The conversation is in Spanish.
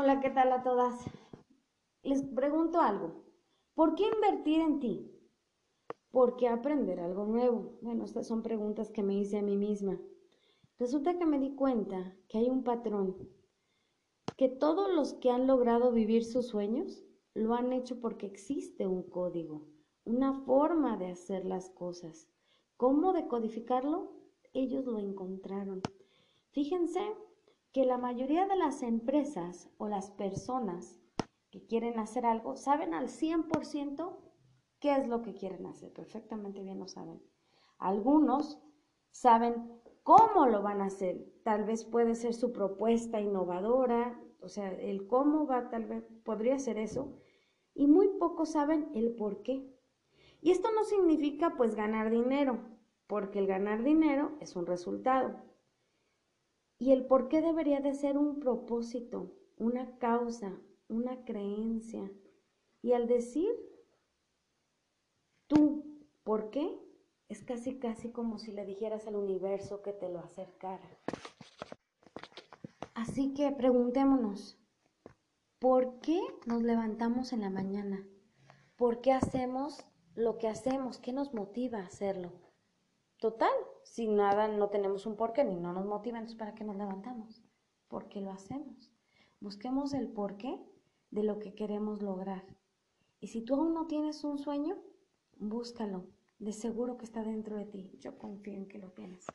Hola, ¿qué tal a todas? Les pregunto algo. ¿Por qué invertir en ti? ¿Por qué aprender algo nuevo? Bueno, estas son preguntas que me hice a mí misma. Resulta que me di cuenta que hay un patrón, que todos los que han logrado vivir sus sueños lo han hecho porque existe un código, una forma de hacer las cosas. ¿Cómo decodificarlo? Ellos lo encontraron. Fíjense que la mayoría de las empresas o las personas que quieren hacer algo saben al 100% qué es lo que quieren hacer. Perfectamente bien lo saben. Algunos saben cómo lo van a hacer. Tal vez puede ser su propuesta innovadora, o sea, el cómo va, tal vez podría ser eso. Y muy pocos saben el por qué. Y esto no significa pues ganar dinero, porque el ganar dinero es un resultado. Y el por qué debería de ser un propósito, una causa, una creencia. Y al decir tú, ¿por qué? Es casi, casi como si le dijeras al universo que te lo acercara. Así que preguntémonos, ¿por qué nos levantamos en la mañana? ¿Por qué hacemos lo que hacemos? ¿Qué nos motiva a hacerlo? Total, si nada no tenemos un porqué ni no nos motiva, entonces ¿para qué nos levantamos? ¿Por qué lo hacemos? Busquemos el porqué de lo que queremos lograr. Y si tú aún no tienes un sueño, búscalo. De seguro que está dentro de ti. Yo confío en que lo tienes.